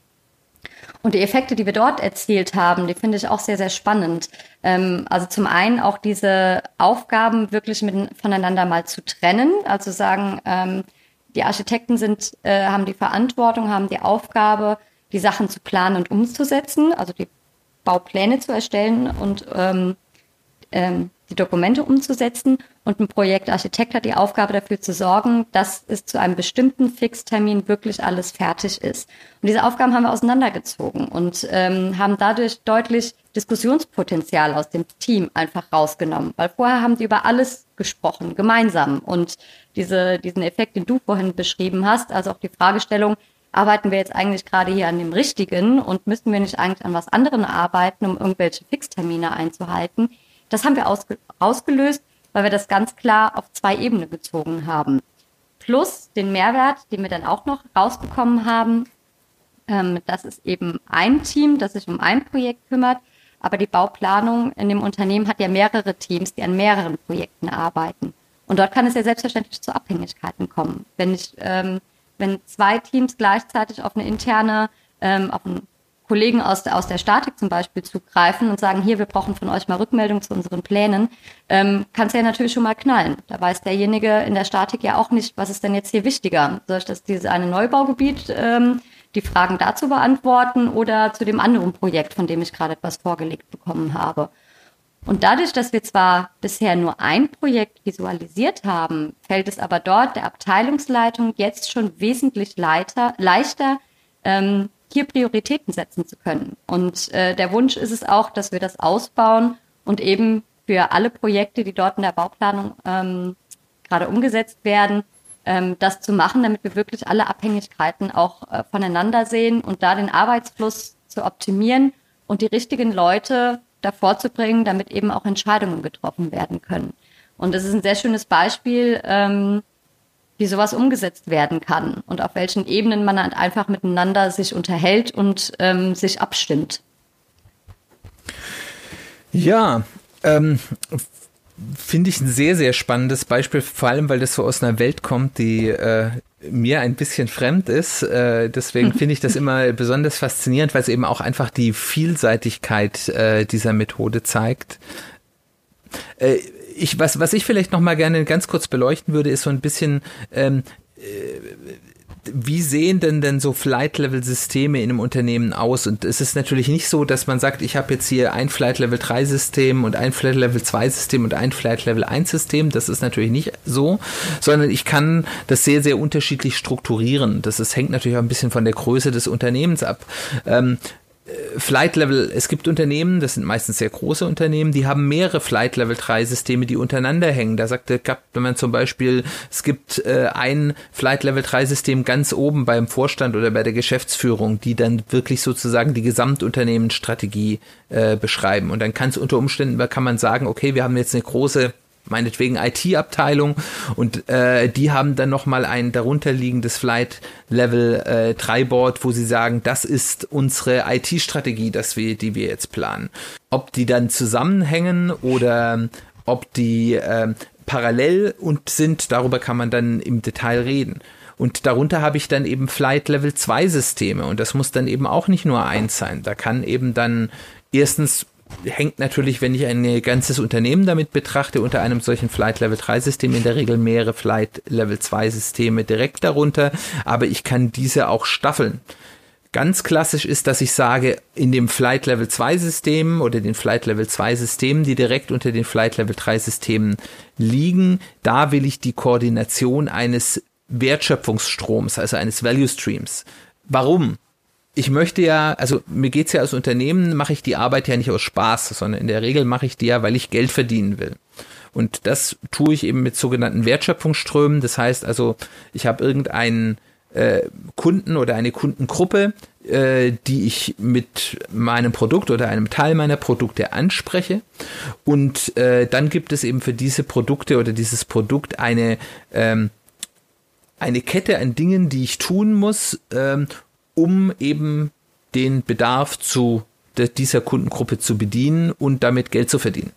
Und die Effekte, die wir dort erzielt haben, die finde ich auch sehr, sehr spannend. Ähm, also zum einen auch diese Aufgaben wirklich mit, voneinander mal zu trennen, also sagen, ähm, die Architekten sind, äh, haben die Verantwortung, haben die Aufgabe, die Sachen zu planen und umzusetzen, also die Baupläne zu erstellen und ähm, ähm, die Dokumente umzusetzen. Und ein Projektarchitekt hat die Aufgabe dafür zu sorgen, dass es zu einem bestimmten Fixtermin wirklich alles fertig ist. Und diese Aufgaben haben wir auseinandergezogen und ähm, haben dadurch deutlich Diskussionspotenzial aus dem Team einfach rausgenommen. Weil vorher haben die über alles gesprochen, gemeinsam. Und diese, diesen Effekt, den du vorhin beschrieben hast, also auch die Fragestellung, arbeiten wir jetzt eigentlich gerade hier an dem Richtigen und müssen wir nicht eigentlich an was anderem arbeiten, um irgendwelche Fixtermine einzuhalten. Das haben wir ausge ausgelöst, weil wir das ganz klar auf zwei Ebenen gezogen haben. Plus den Mehrwert, den wir dann auch noch rausbekommen haben, ähm, das ist eben ein Team, das sich um ein Projekt kümmert, aber die Bauplanung in dem Unternehmen hat ja mehrere Teams, die an mehreren Projekten arbeiten. Und dort kann es ja selbstverständlich zu Abhängigkeiten kommen. Wenn ich ähm, wenn zwei Teams gleichzeitig auf eine interne, ähm, auf einen Kollegen aus der, aus der Statik zum Beispiel zugreifen und sagen, hier, wir brauchen von euch mal Rückmeldung zu unseren Plänen, ähm, kann es ja natürlich schon mal knallen. Da weiß derjenige in der Statik ja auch nicht, was ist denn jetzt hier wichtiger. Soll ich das dieses eine Neubaugebiet ähm, die Fragen dazu beantworten oder zu dem anderen Projekt, von dem ich gerade etwas vorgelegt bekommen habe. Und dadurch, dass wir zwar bisher nur ein Projekt visualisiert haben, fällt es aber dort der Abteilungsleitung jetzt schon wesentlich leiter, leichter, ähm, hier Prioritäten setzen zu können. Und äh, der Wunsch ist es auch, dass wir das ausbauen und eben für alle Projekte, die dort in der Bauplanung ähm, gerade umgesetzt werden, ähm, das zu machen, damit wir wirklich alle Abhängigkeiten auch äh, voneinander sehen und da den Arbeitsfluss zu optimieren und die richtigen Leute davor zu bringen, damit eben auch Entscheidungen getroffen werden können. Und das ist ein sehr schönes Beispiel, ähm, wie sowas umgesetzt werden kann und auf welchen Ebenen man halt einfach miteinander sich unterhält und ähm, sich abstimmt. Ja, ähm, finde ich ein sehr, sehr spannendes Beispiel, vor allem weil das so aus einer Welt kommt, die äh, mir ein bisschen fremd ist. Äh, deswegen finde ich das immer besonders faszinierend, weil es eben auch einfach die Vielseitigkeit äh, dieser Methode zeigt. Äh, ich, was, was ich vielleicht noch mal gerne ganz kurz beleuchten würde, ist so ein bisschen ähm, äh, wie sehen denn denn so Flight-Level-Systeme in einem Unternehmen aus? Und es ist natürlich nicht so, dass man sagt, ich habe jetzt hier ein Flight-Level-3-System und ein Flight-Level-2-System und ein Flight-Level-1-System. Das ist natürlich nicht so, sondern ich kann das sehr, sehr unterschiedlich strukturieren. Das ist, hängt natürlich auch ein bisschen von der Größe des Unternehmens ab. Ähm, Flight Level, es gibt Unternehmen, das sind meistens sehr große Unternehmen, die haben mehrere Flight Level 3 Systeme, die untereinander hängen. Da sagt der Kap, wenn man zum Beispiel, es gibt äh, ein Flight Level 3 System ganz oben beim Vorstand oder bei der Geschäftsführung, die dann wirklich sozusagen die Gesamtunternehmensstrategie äh, beschreiben. Und dann kann es unter Umständen, kann man sagen, okay, wir haben jetzt eine große meinetwegen IT-Abteilung und äh, die haben dann nochmal ein darunterliegendes Flight Level äh, 3 Board, wo sie sagen, das ist unsere IT-Strategie, dass wir, die wir jetzt planen. Ob die dann zusammenhängen oder ob die äh, parallel und sind, darüber kann man dann im Detail reden. Und darunter habe ich dann eben Flight Level 2 Systeme und das muss dann eben auch nicht nur eins sein. Da kann eben dann erstens hängt natürlich, wenn ich ein ganzes Unternehmen damit betrachte, unter einem solchen Flight Level 3 System in der Regel mehrere Flight Level 2 Systeme direkt darunter, aber ich kann diese auch staffeln. Ganz klassisch ist, dass ich sage, in dem Flight Level 2 System oder den Flight Level 2 Systemen, die direkt unter den Flight Level 3 Systemen liegen, da will ich die Koordination eines Wertschöpfungsstroms, also eines Value Streams. Warum? Ich möchte ja, also mir geht's ja als Unternehmen, mache ich die Arbeit ja nicht aus Spaß, sondern in der Regel mache ich die ja, weil ich Geld verdienen will. Und das tue ich eben mit sogenannten Wertschöpfungsströmen. Das heißt also, ich habe irgendeinen äh, Kunden oder eine Kundengruppe, äh, die ich mit meinem Produkt oder einem Teil meiner Produkte anspreche. Und äh, dann gibt es eben für diese Produkte oder dieses Produkt eine ähm, eine Kette an Dingen, die ich tun muss, ähm, um eben den Bedarf zu dieser Kundengruppe zu bedienen und damit Geld zu verdienen.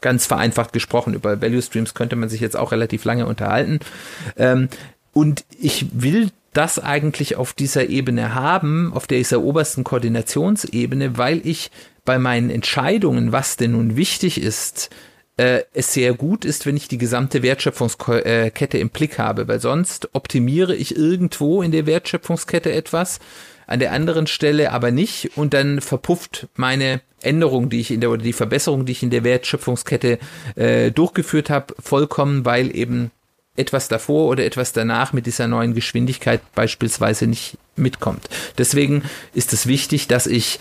Ganz vereinfacht gesprochen, über Value Streams könnte man sich jetzt auch relativ lange unterhalten. Ähm, und ich will das eigentlich auf dieser Ebene haben, auf dieser obersten Koordinationsebene, weil ich bei meinen Entscheidungen, was denn nun wichtig ist, äh, es sehr gut ist, wenn ich die gesamte Wertschöpfungskette im Blick habe, weil sonst optimiere ich irgendwo in der Wertschöpfungskette etwas, an der anderen Stelle aber nicht und dann verpufft meine Änderung, die ich in der oder die Verbesserung, die ich in der Wertschöpfungskette äh, durchgeführt habe, vollkommen, weil eben etwas davor oder etwas danach mit dieser neuen Geschwindigkeit beispielsweise nicht mitkommt. Deswegen ist es wichtig, dass ich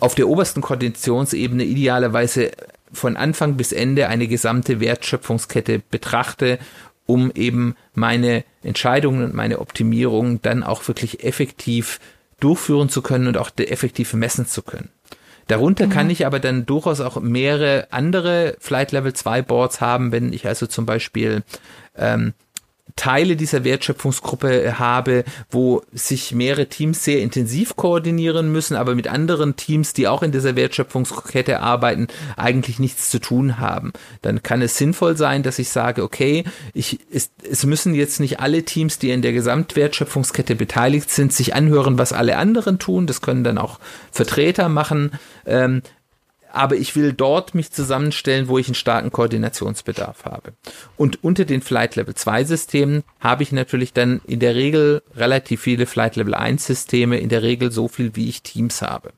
auf der obersten Koordinationsebene idealerweise von Anfang bis Ende eine gesamte Wertschöpfungskette betrachte, um eben meine Entscheidungen und meine Optimierungen dann auch wirklich effektiv durchführen zu können und auch effektiv messen zu können. Darunter mhm. kann ich aber dann durchaus auch mehrere andere Flight Level 2 Boards haben, wenn ich also zum Beispiel ähm, Teile dieser Wertschöpfungsgruppe habe, wo sich mehrere Teams sehr intensiv koordinieren müssen, aber mit anderen Teams, die auch in dieser Wertschöpfungskette arbeiten, eigentlich nichts zu tun haben. Dann kann es sinnvoll sein, dass ich sage, okay, ich, es, es müssen jetzt nicht alle Teams, die in der Gesamtwertschöpfungskette beteiligt sind, sich anhören, was alle anderen tun. Das können dann auch Vertreter machen. Ähm, aber ich will dort mich zusammenstellen, wo ich einen starken Koordinationsbedarf habe. Und unter den Flight Level 2 Systemen habe ich natürlich dann in der Regel relativ viele Flight Level 1 Systeme, in der Regel so viel, wie ich Teams habe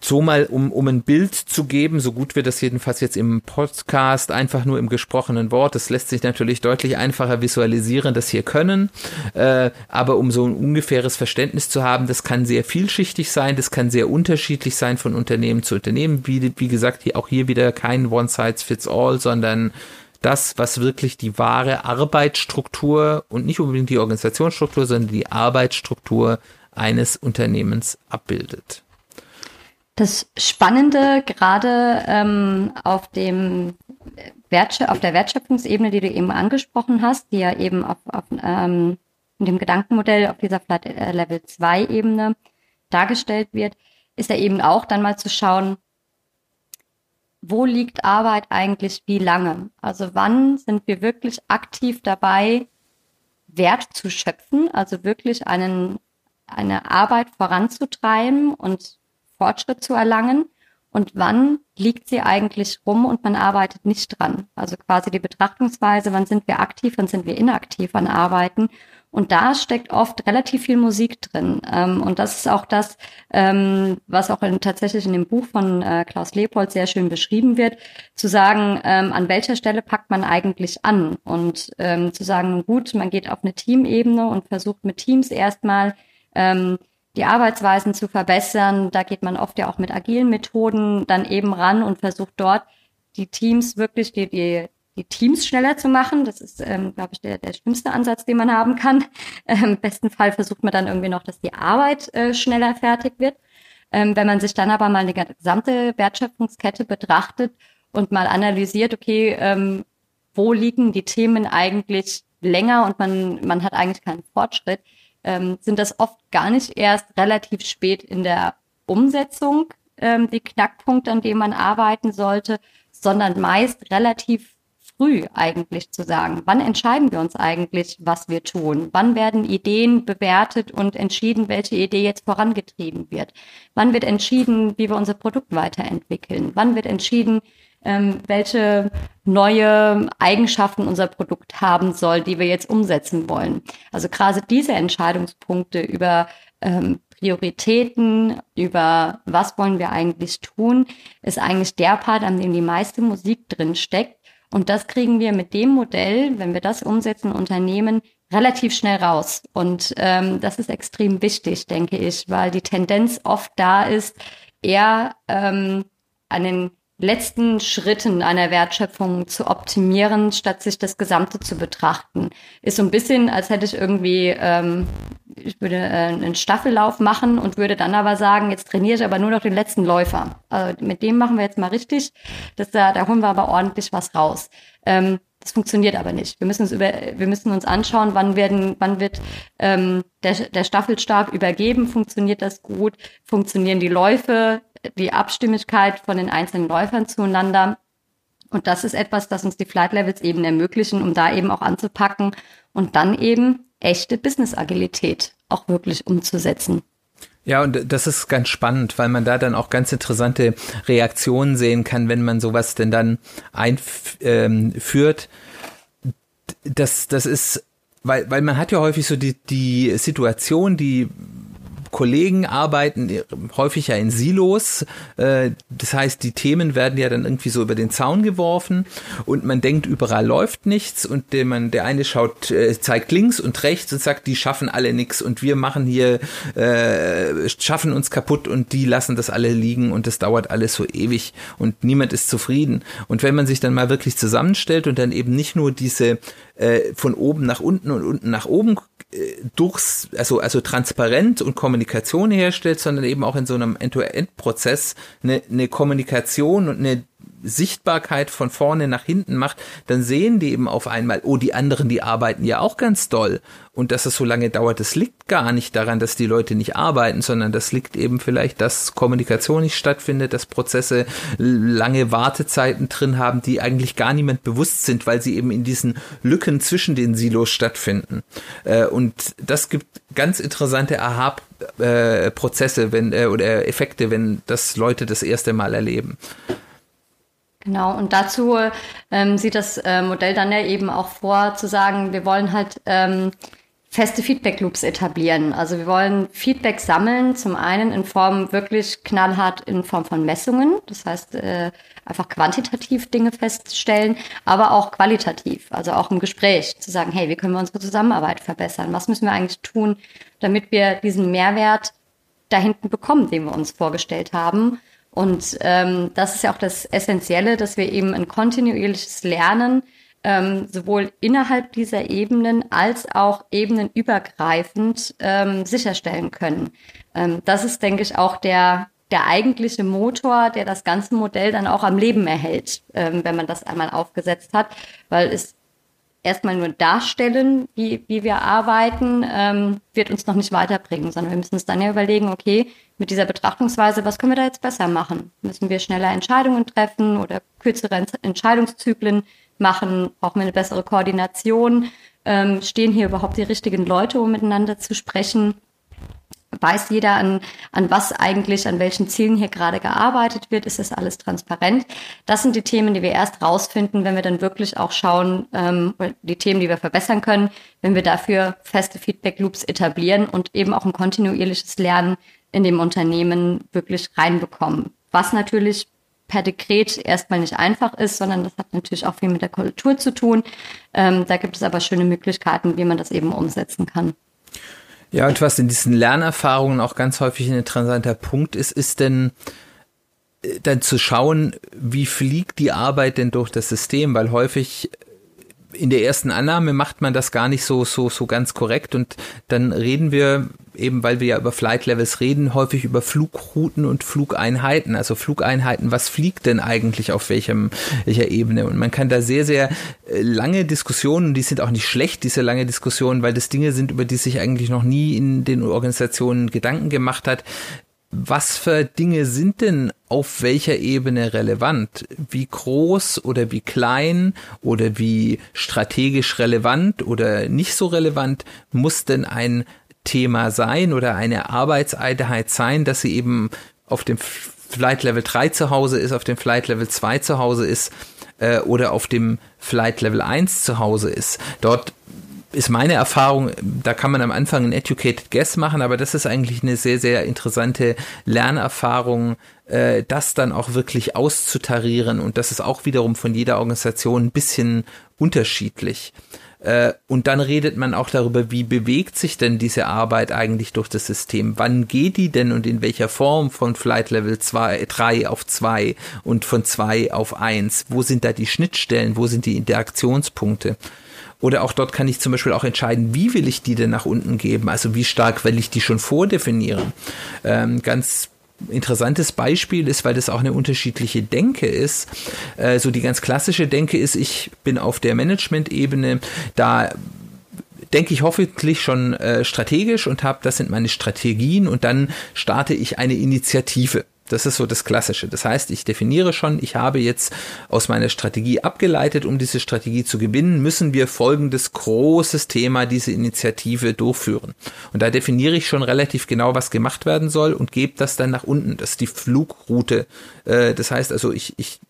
so mal, um, um ein Bild zu geben, so gut wir das jedenfalls jetzt im Podcast, einfach nur im gesprochenen Wort, das lässt sich natürlich deutlich einfacher visualisieren, das hier können, äh, aber um so ein ungefähres Verständnis zu haben, das kann sehr vielschichtig sein, das kann sehr unterschiedlich sein von Unternehmen zu Unternehmen, wie, wie gesagt, hier, auch hier wieder kein One-Size-Fits-All, sondern das, was wirklich die wahre Arbeitsstruktur und nicht unbedingt die Organisationsstruktur, sondern die Arbeitsstruktur eines Unternehmens abbildet. Das Spannende gerade ähm, auf dem Wertschö auf der Wertschöpfungsebene, die du eben angesprochen hast, die ja eben auf, auf ähm, in dem Gedankenmodell auf dieser Flat äh, Level 2 Ebene dargestellt wird, ist ja eben auch dann mal zu schauen, wo liegt Arbeit eigentlich wie lange? Also wann sind wir wirklich aktiv dabei, Wert zu schöpfen, also wirklich einen, eine Arbeit voranzutreiben und Fortschritt zu erlangen und wann liegt sie eigentlich rum und man arbeitet nicht dran. Also quasi die Betrachtungsweise, wann sind wir aktiv, wann sind wir inaktiv an Arbeiten. Und da steckt oft relativ viel Musik drin. Ähm, und das ist auch das, ähm, was auch in, tatsächlich in dem Buch von äh, Klaus Leopold sehr schön beschrieben wird, zu sagen, ähm, an welcher Stelle packt man eigentlich an und zu sagen, gut, man geht auf eine Teamebene und versucht mit Teams erstmal die Arbeitsweisen zu verbessern. Da geht man oft ja auch mit agilen Methoden dann eben ran und versucht dort die Teams wirklich, die, die, die Teams schneller zu machen. Das ist, ähm, glaube ich, der, der schlimmste Ansatz, den man haben kann. Ähm, Im besten Fall versucht man dann irgendwie noch, dass die Arbeit äh, schneller fertig wird. Ähm, wenn man sich dann aber mal die gesamte Wertschöpfungskette betrachtet und mal analysiert, okay, ähm, wo liegen die Themen eigentlich länger und man, man hat eigentlich keinen Fortschritt, ähm, sind das oft gar nicht erst relativ spät in der Umsetzung ähm, die Knackpunkte, an denen man arbeiten sollte, sondern meist relativ früh eigentlich zu sagen, wann entscheiden wir uns eigentlich, was wir tun? Wann werden Ideen bewertet und entschieden, welche Idee jetzt vorangetrieben wird? Wann wird entschieden, wie wir unser Produkt weiterentwickeln? Wann wird entschieden, ähm, welche neue Eigenschaften unser Produkt haben soll, die wir jetzt umsetzen wollen. Also gerade diese Entscheidungspunkte über ähm, Prioritäten, über was wollen wir eigentlich tun, ist eigentlich der Part, an dem die meiste Musik drin steckt. Und das kriegen wir mit dem Modell, wenn wir das umsetzen, Unternehmen relativ schnell raus. Und ähm, das ist extrem wichtig, denke ich, weil die Tendenz oft da ist, eher ähm, an den letzten Schritten einer Wertschöpfung zu optimieren, statt sich das Gesamte zu betrachten. Ist so ein bisschen, als hätte ich irgendwie, ähm, ich würde äh, einen Staffellauf machen und würde dann aber sagen, jetzt trainiere ich aber nur noch den letzten Läufer. Also mit dem machen wir jetzt mal richtig. Das, da, da holen wir aber ordentlich was raus. Ähm, das funktioniert aber nicht. Wir müssen uns über, wir müssen uns anschauen, wann werden, wann wird ähm, der, der Staffelstab übergeben, funktioniert das gut, funktionieren die Läufe, die Abstimmigkeit von den einzelnen Läufern zueinander. Und das ist etwas, das uns die Flight Levels eben ermöglichen, um da eben auch anzupacken und dann eben echte Business-Agilität auch wirklich umzusetzen. Ja, und das ist ganz spannend, weil man da dann auch ganz interessante Reaktionen sehen kann, wenn man sowas denn dann einführt. Ähm, das, das ist, weil, weil man hat ja häufig so die, die Situation, die Kollegen arbeiten häufig ja in Silos. Äh, das heißt, die Themen werden ja dann irgendwie so über den Zaun geworfen und man denkt, überall läuft nichts und der, man, der eine schaut, äh, zeigt links und rechts und sagt, die schaffen alle nichts und wir machen hier, äh, schaffen uns kaputt und die lassen das alle liegen und das dauert alles so ewig und niemand ist zufrieden. Und wenn man sich dann mal wirklich zusammenstellt und dann eben nicht nur diese äh, von oben nach unten und unten nach oben äh, durchs, also, also transparent und Kommunikation herstellt, sondern eben auch in so einem End-to-End-Prozess eine, eine Kommunikation und eine Sichtbarkeit von vorne nach hinten macht, dann sehen die eben auf einmal, oh, die anderen, die arbeiten ja auch ganz doll. Und dass es so lange dauert, das liegt gar nicht daran, dass die Leute nicht arbeiten, sondern das liegt eben vielleicht, dass Kommunikation nicht stattfindet, dass Prozesse lange Wartezeiten drin haben, die eigentlich gar niemand bewusst sind, weil sie eben in diesen Lücken zwischen den Silos stattfinden. Äh, und das gibt ganz interessante Aha-Prozesse, äh, wenn äh, oder Effekte, wenn das Leute das erste Mal erleben. Genau, und dazu ähm, sieht das äh, Modell dann ja eben auch vor, zu sagen, wir wollen halt ähm, feste Feedback-Loops etablieren. Also wir wollen Feedback sammeln, zum einen in Form wirklich knallhart in Form von Messungen, das heißt äh, einfach quantitativ Dinge feststellen, aber auch qualitativ, also auch im Gespräch zu sagen, hey, wie können wir unsere Zusammenarbeit verbessern? Was müssen wir eigentlich tun, damit wir diesen Mehrwert da hinten bekommen, den wir uns vorgestellt haben? Und ähm, das ist ja auch das Essentielle, dass wir eben ein kontinuierliches Lernen ähm, sowohl innerhalb dieser Ebenen als auch ebenenübergreifend ähm, sicherstellen können. Ähm, das ist, denke ich, auch der der eigentliche Motor, der das ganze Modell dann auch am Leben erhält, ähm, wenn man das einmal aufgesetzt hat, weil es erstmal nur darstellen, wie, wie wir arbeiten, ähm, wird uns noch nicht weiterbringen, sondern wir müssen uns dann ja überlegen, okay, mit dieser Betrachtungsweise, was können wir da jetzt besser machen? Müssen wir schneller Entscheidungen treffen oder kürzere Entscheidungszyklen machen? Brauchen wir eine bessere Koordination? Ähm, stehen hier überhaupt die richtigen Leute, um miteinander zu sprechen? Weiß jeder, an, an was eigentlich, an welchen Zielen hier gerade gearbeitet wird? Ist das alles transparent? Das sind die Themen, die wir erst rausfinden, wenn wir dann wirklich auch schauen, ähm, die Themen, die wir verbessern können, wenn wir dafür feste Feedback-Loops etablieren und eben auch ein kontinuierliches Lernen in dem Unternehmen wirklich reinbekommen. Was natürlich per Dekret erstmal nicht einfach ist, sondern das hat natürlich auch viel mit der Kultur zu tun. Ähm, da gibt es aber schöne Möglichkeiten, wie man das eben umsetzen kann. Ja, und was in diesen Lernerfahrungen auch ganz häufig ein interessanter Punkt ist, ist denn äh, dann zu schauen, wie fliegt die Arbeit denn durch das System, weil häufig in der ersten Annahme macht man das gar nicht so, so, so ganz korrekt und dann reden wir eben, weil wir ja über Flight Levels reden, häufig über Flugrouten und Flugeinheiten. Also Flugeinheiten, was fliegt denn eigentlich auf welchem, welcher Ebene? Und man kann da sehr, sehr äh, lange Diskussionen, die sind auch nicht schlecht, diese lange Diskussionen, weil das Dinge sind, über die sich eigentlich noch nie in den Organisationen Gedanken gemacht hat, was für Dinge sind denn auf welcher Ebene relevant? Wie groß oder wie klein oder wie strategisch relevant oder nicht so relevant muss denn ein Thema sein oder eine Arbeitseinheit sein, dass sie eben auf dem Flight Level 3 zu Hause ist, auf dem Flight Level 2 zu Hause ist äh, oder auf dem Flight Level 1 zu Hause ist. Dort ist meine Erfahrung, da kann man am Anfang ein Educated Guess machen, aber das ist eigentlich eine sehr, sehr interessante Lernerfahrung, äh, das dann auch wirklich auszutarieren und das ist auch wiederum von jeder Organisation ein bisschen unterschiedlich. Äh, und dann redet man auch darüber, wie bewegt sich denn diese Arbeit eigentlich durch das System? Wann geht die denn und in welcher Form von Flight Level 2, 3 auf 2 und von 2 auf 1? Wo sind da die Schnittstellen? Wo sind die Interaktionspunkte? Oder auch dort kann ich zum Beispiel auch entscheiden, wie will ich die denn nach unten geben? Also wie stark will ich die schon vordefinieren? Ähm, ganz interessantes Beispiel ist, weil das auch eine unterschiedliche Denke ist. Äh, so die ganz klassische Denke ist, ich bin auf der Management-Ebene, da denke ich hoffentlich schon äh, strategisch und habe, das sind meine Strategien und dann starte ich eine Initiative. Das ist so das Klassische. Das heißt, ich definiere schon, ich habe jetzt aus meiner Strategie abgeleitet, um diese Strategie zu gewinnen, müssen wir folgendes großes Thema, diese Initiative durchführen. Und da definiere ich schon relativ genau, was gemacht werden soll und gebe das dann nach unten. Das ist die Flugroute. Äh, das heißt also, ich, ich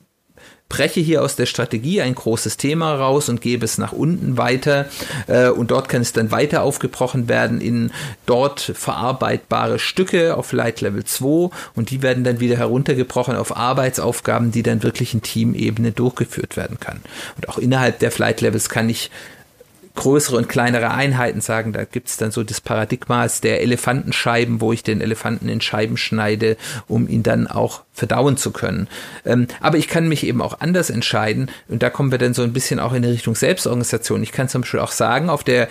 breche hier aus der Strategie ein großes Thema raus und gebe es nach unten weiter äh, und dort kann es dann weiter aufgebrochen werden in dort verarbeitbare Stücke auf Light Level 2 und die werden dann wieder heruntergebrochen auf Arbeitsaufgaben, die dann wirklich in Teamebene durchgeführt werden kann. Und auch innerhalb der Flight Levels kann ich größere und kleinere Einheiten sagen. Da gibt's dann so das Paradigma der Elefantenscheiben, wo ich den Elefanten in Scheiben schneide, um ihn dann auch verdauen zu können. Ähm, aber ich kann mich eben auch anders entscheiden und da kommen wir dann so ein bisschen auch in die Richtung Selbstorganisation. Ich kann zum Beispiel auch sagen, auf der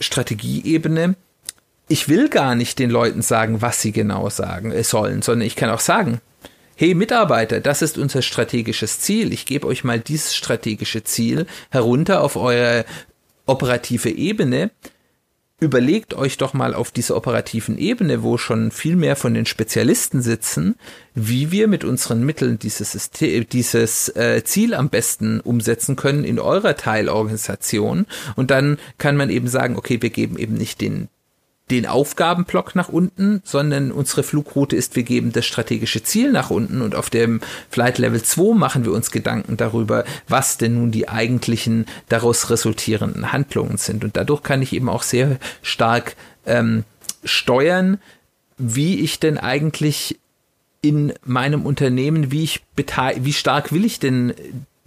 Strategieebene, ich will gar nicht den Leuten sagen, was sie genau sagen sollen, sondern ich kann auch sagen, hey Mitarbeiter, das ist unser strategisches Ziel. Ich gebe euch mal dieses strategische Ziel herunter auf eure operative Ebene überlegt euch doch mal auf dieser operativen Ebene, wo schon viel mehr von den Spezialisten sitzen, wie wir mit unseren Mitteln dieses, System, dieses äh, Ziel am besten umsetzen können in eurer Teilorganisation. Und dann kann man eben sagen, okay, wir geben eben nicht den den Aufgabenblock nach unten, sondern unsere Flugroute ist, wir geben das strategische Ziel nach unten und auf dem Flight Level 2 machen wir uns Gedanken darüber, was denn nun die eigentlichen daraus resultierenden Handlungen sind. Und dadurch kann ich eben auch sehr stark ähm, steuern, wie ich denn eigentlich in meinem Unternehmen, wie ich wie stark will ich denn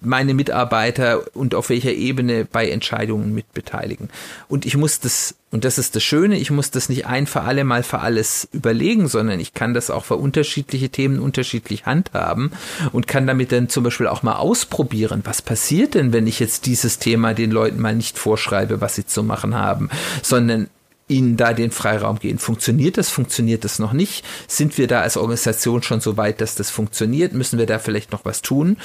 meine Mitarbeiter und auf welcher Ebene bei Entscheidungen mitbeteiligen. Und ich muss das, und das ist das Schöne, ich muss das nicht ein für alle Mal für alles überlegen, sondern ich kann das auch für unterschiedliche Themen unterschiedlich handhaben und kann damit dann zum Beispiel auch mal ausprobieren, was passiert denn, wenn ich jetzt dieses Thema den Leuten mal nicht vorschreibe, was sie zu machen haben, sondern ihnen da den Freiraum gehen. Funktioniert das? Funktioniert das noch nicht? Sind wir da als Organisation schon so weit, dass das funktioniert? Müssen wir da vielleicht noch was tun?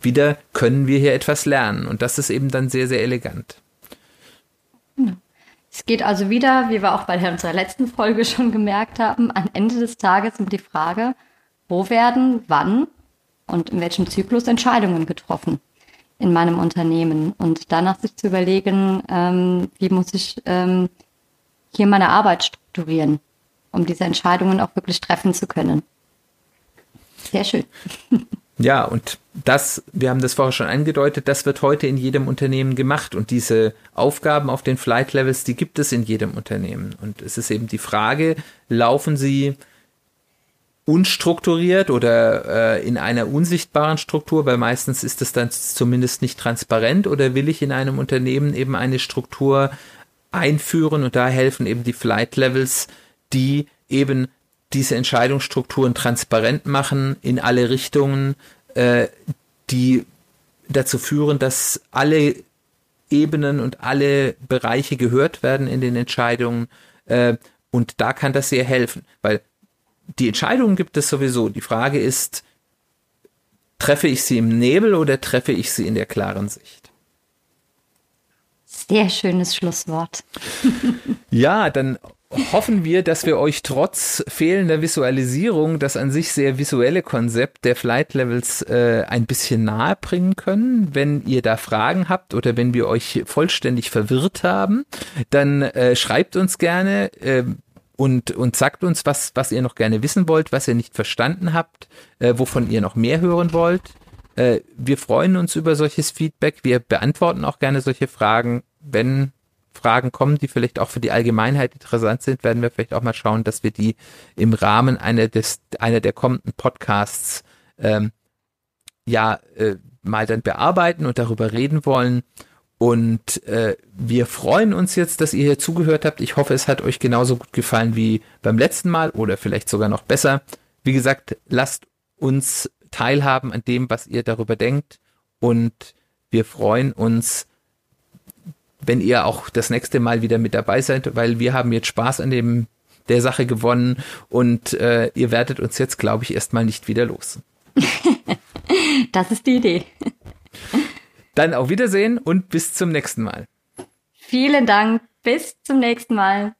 Wieder können wir hier etwas lernen. Und das ist eben dann sehr, sehr elegant. Es geht also wieder, wie wir auch bei unserer letzten Folge schon gemerkt haben, am Ende des Tages um die Frage, wo werden, wann und in welchem Zyklus Entscheidungen getroffen in meinem Unternehmen und danach sich zu überlegen, ähm, wie muss ich ähm, hier meine Arbeit strukturieren, um diese Entscheidungen auch wirklich treffen zu können. Sehr schön. Ja, und das, wir haben das vorher schon angedeutet, das wird heute in jedem Unternehmen gemacht. Und diese Aufgaben auf den Flight Levels, die gibt es in jedem Unternehmen. Und es ist eben die Frage, laufen sie unstrukturiert oder äh, in einer unsichtbaren Struktur, weil meistens ist es dann zumindest nicht transparent. Oder will ich in einem Unternehmen eben eine Struktur einführen und da helfen eben die Flight Levels, die eben diese Entscheidungsstrukturen transparent machen in alle Richtungen, äh, die dazu führen, dass alle Ebenen und alle Bereiche gehört werden in den Entscheidungen. Äh, und da kann das sehr helfen, weil die Entscheidungen gibt es sowieso. Die Frage ist, treffe ich sie im Nebel oder treffe ich sie in der klaren Sicht? Sehr schönes Schlusswort. ja, dann hoffen wir, dass wir euch trotz fehlender Visualisierung das an sich sehr visuelle Konzept der Flight Levels äh, ein bisschen nahe bringen können. Wenn ihr da Fragen habt oder wenn wir euch vollständig verwirrt haben, dann äh, schreibt uns gerne äh, und, und sagt uns, was, was ihr noch gerne wissen wollt, was ihr nicht verstanden habt, äh, wovon ihr noch mehr hören wollt. Äh, wir freuen uns über solches Feedback. Wir beantworten auch gerne solche Fragen, wenn Fragen kommen, die vielleicht auch für die Allgemeinheit interessant sind, werden wir vielleicht auch mal schauen, dass wir die im Rahmen einer des einer der kommenden Podcasts ähm, ja äh, mal dann bearbeiten und darüber reden wollen. Und äh, wir freuen uns jetzt, dass ihr hier zugehört habt. Ich hoffe, es hat euch genauso gut gefallen wie beim letzten Mal oder vielleicht sogar noch besser. Wie gesagt, lasst uns teilhaben an dem, was ihr darüber denkt. Und wir freuen uns, wenn ihr auch das nächste Mal wieder mit dabei seid, weil wir haben jetzt Spaß an dem der Sache gewonnen und äh, ihr werdet uns jetzt, glaube ich, erstmal nicht wieder los. das ist die Idee. Dann auf Wiedersehen und bis zum nächsten Mal. Vielen Dank. Bis zum nächsten Mal.